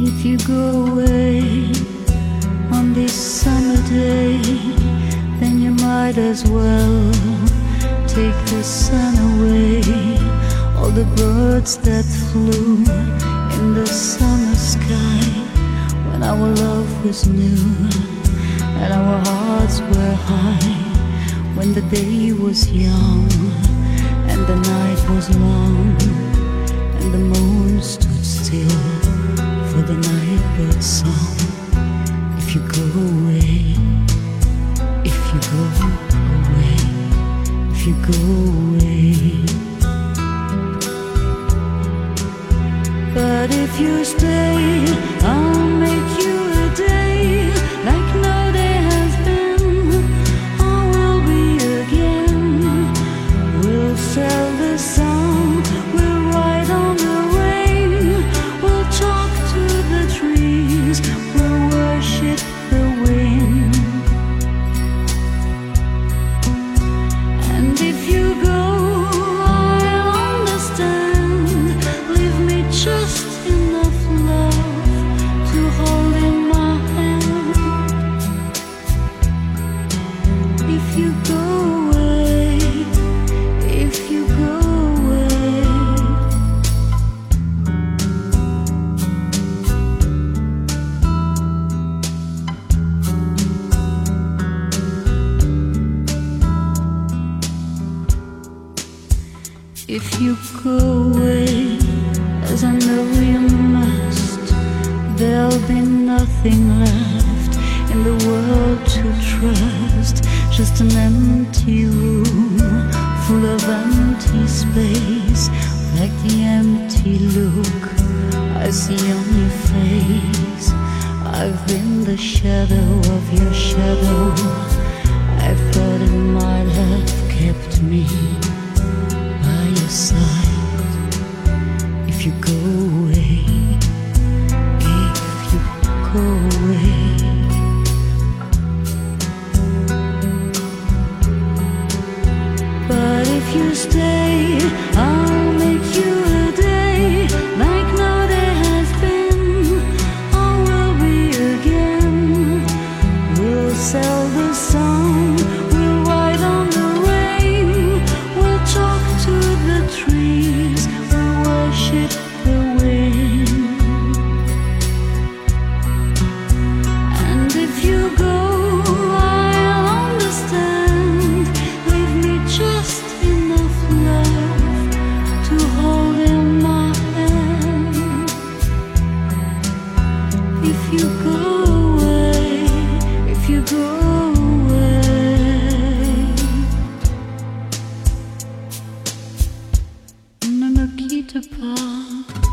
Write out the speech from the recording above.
you go away on this summer day, then you might as well take the sun away. All the birds that flew in the summer sky when our love was new and our hearts were high, when the day was young and the night was long and the moon stood still the night bird song. If you go away, if you go away, if you go away. But if you stay, I'll If you go away, as I know you must, there'll be nothing left in the world to trust. Just an empty room full of empty space, like the empty look I see on your face. I've been the shadow of your shadow. If you go away, if you go away. But if you stay, Peter Pan.